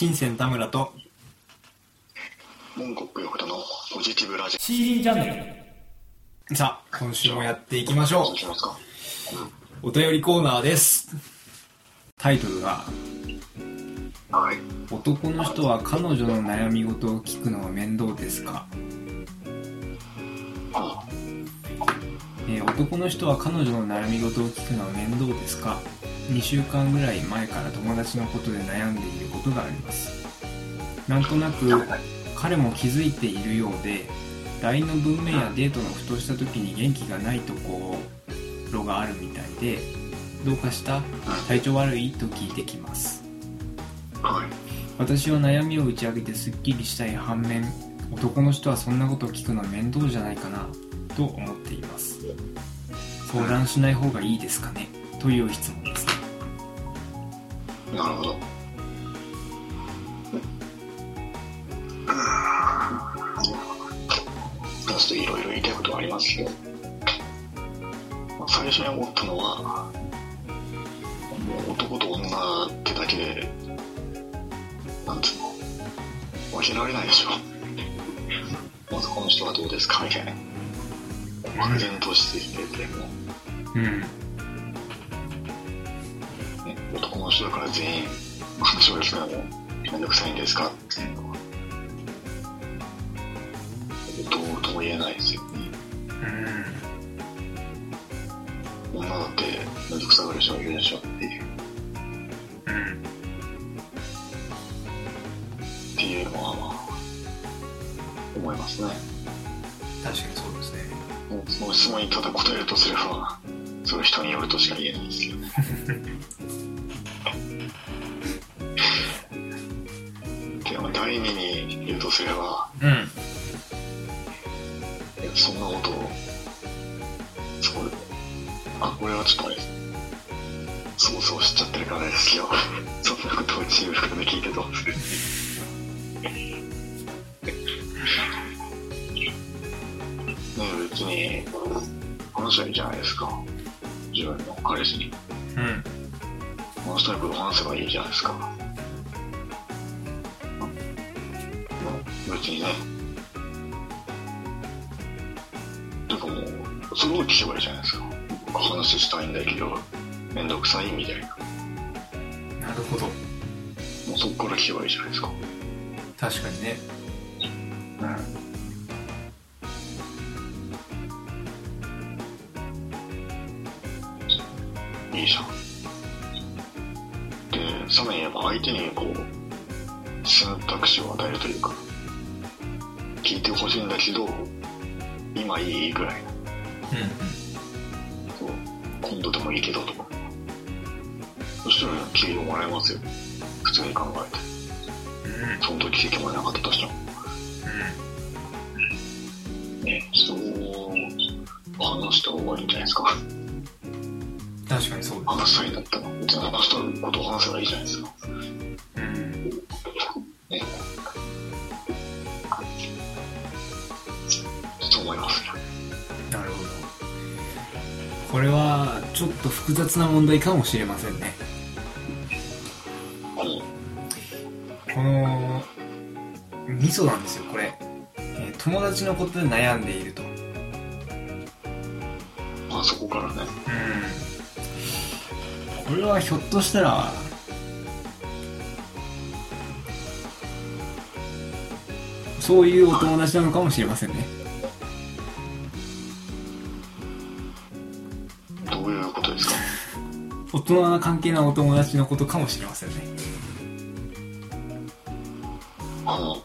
新鮮田村とモンコック横田のポジティブラジシーリンチャンネルさあ今週もやっていきましょう。お便りコーナーです。タイトルがはい「男の人は彼女の悩み事を聞くのは面倒ですか?あ」えー男の人は彼女の悩み事を聞くのは面倒ですか？2週間ぐらい前から友達のことで悩んでいることがあります。なんとなく彼も気づいているようで LINE の文面やデートのふとした時に元気がないところがあるみたいでどうかした？体調悪い？と聞いてきます。はい。私は悩みを打ち明けてすっきりしたい反面男の人はそんなことを聞くのは面倒じゃないかなと思っています。相談しない方がいいですかね？という質問ですなるほど。いろいろ言いたいことはありますけど、まあ最初に思ったのはもう男と女ってだけでなんつうの？分けられないでしょ。まずこの人はどうですか？みたいな。漠然としていてもう。ん。ね、男の人だから全員話を聞くのもめん。どくさいん。ですかっていうのはどうとも言えないですよね女だってめん。どくさがる人もいるでしょっていううん。っていうのはまあ思いますね確かにそうですねその質問にただ答えるとすればそれ人によるとしか言えないですけどねすればうんいやそんなことを、そう、あ、これはちょっとあれです。そうそうしちゃってるからですけど、そんなことをチーム含め聞いてどうする？ねえ別に、話はいいじゃないですか。自分の彼氏に。うんこの人にこと話せばいいじゃないですか。別にね。てかもう、それを聞けばいいじゃないですか。話したいんだけど、めんどくさいみたいな。なるほどもうそこから聞けばいいじゃないですか。確かにねいいじゃん。で、さらに言えば相手にこう、選択肢を与えるというか、聞いてほしいんだけど、今いいぐらいな。そう今度でもいいけどとか。そしたら給料もらえますよ。普通に考えて。うんうんその時経験もなかったとしても。ね、そう話した方がいいんじゃないですか。確かにそうで話したいんだったら、別に話したことを話せばいいじゃないですか。これはちょっと複雑な問題かもしれませんねうん。このミソなんですよこれ、えー友達のことで悩んでいるとまあそこからね。これはひょっとしたらそういうお友達なのかもしれませんねどういうことですか？大人な関係なお友達のことかもしれませんね。あの、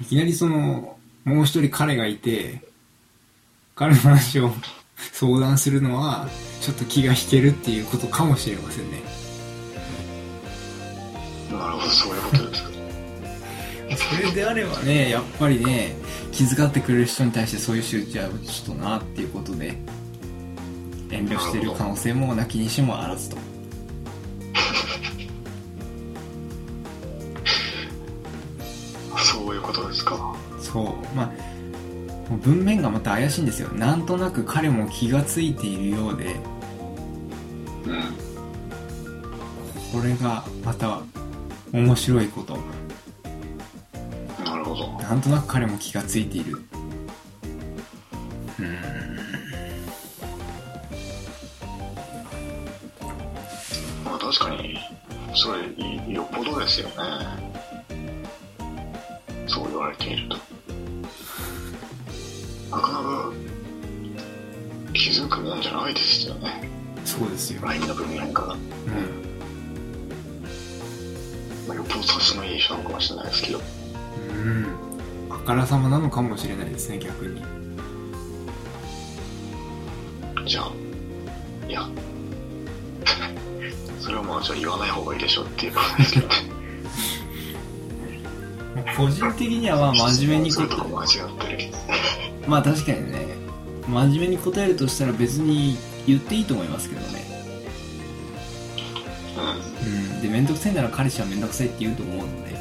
いきなりそのもう一人彼がいて彼の話を相談するのはちょっと気が引けるっていうことかもしれませんね。なるほど、そういうことですか。それであればねやっぱりね気遣ってくれる人に対してそういう仕打ちはちょっとなっていうことで遠慮してる可能性もなきにしもあらずと そういうことですか。そうまあ文面がまた怪しいんですよなんとなく彼も気がついているようでうん。これがまた面白いことなんとなく彼も気がついているうーんまあ確かに、それ、いよっぽどですよね。そう言われていると。なかなか気づくもんじゃないですよね。そうですよ LINE の文面が。うんまあ、よっぽど察しのいい人なのかもしれないですけど。うんあからさまなのかもしれないですね逆に。じゃあ、いや、それはまあじゃあ言わない方がいいでしょっていうことですけど。ね。個人的にはまあ 真面目に答。えまあ確かにね。真面目に答えるとしたら別に言っていいと思いますけどね。うん。うん。で面倒くさいなら彼氏は面倒くさいって言うと思うので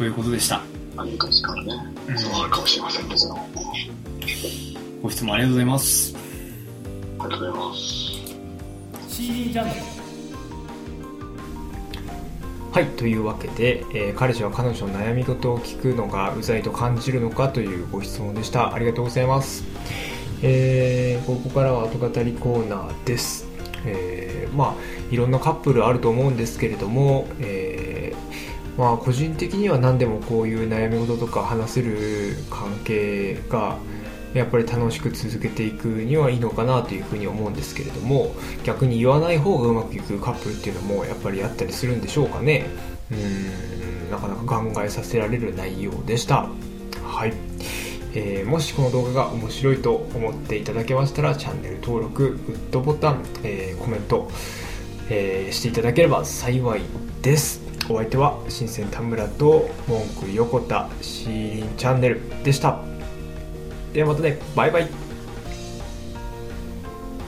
ということでした。何からね。う、ん。そうあるかもしれませんけど。あご質問ありがとうございます。りがとうございます。CD ジャンルはいというわけで、えー彼氏は彼女の悩み事を聞くのがうざいと感じるのかというご質問でした。ありがとうございます、えーここからは後語りコーナーです、えーまあいろんなカップルあると思うんですけれども、えーまあ個人的には何でもこういう悩み事とか話せる関係がやっぱり楽しく続けていくにはいいのかなというふうに思うんですけれども逆に言わない方がうまくいくカップルっていうのもやっぱりあったりするんでしょうかね。うーんなかなか考えさせられる内容でした。はい、えーもしこの動画が面白いと思っていただけましたらチャンネル登録グッドボタン、えーコメント、えーしていただければ幸いです。お相手は新鮮田村と文句横田シーリンチャンネルでした。ではまたね。バイバイ。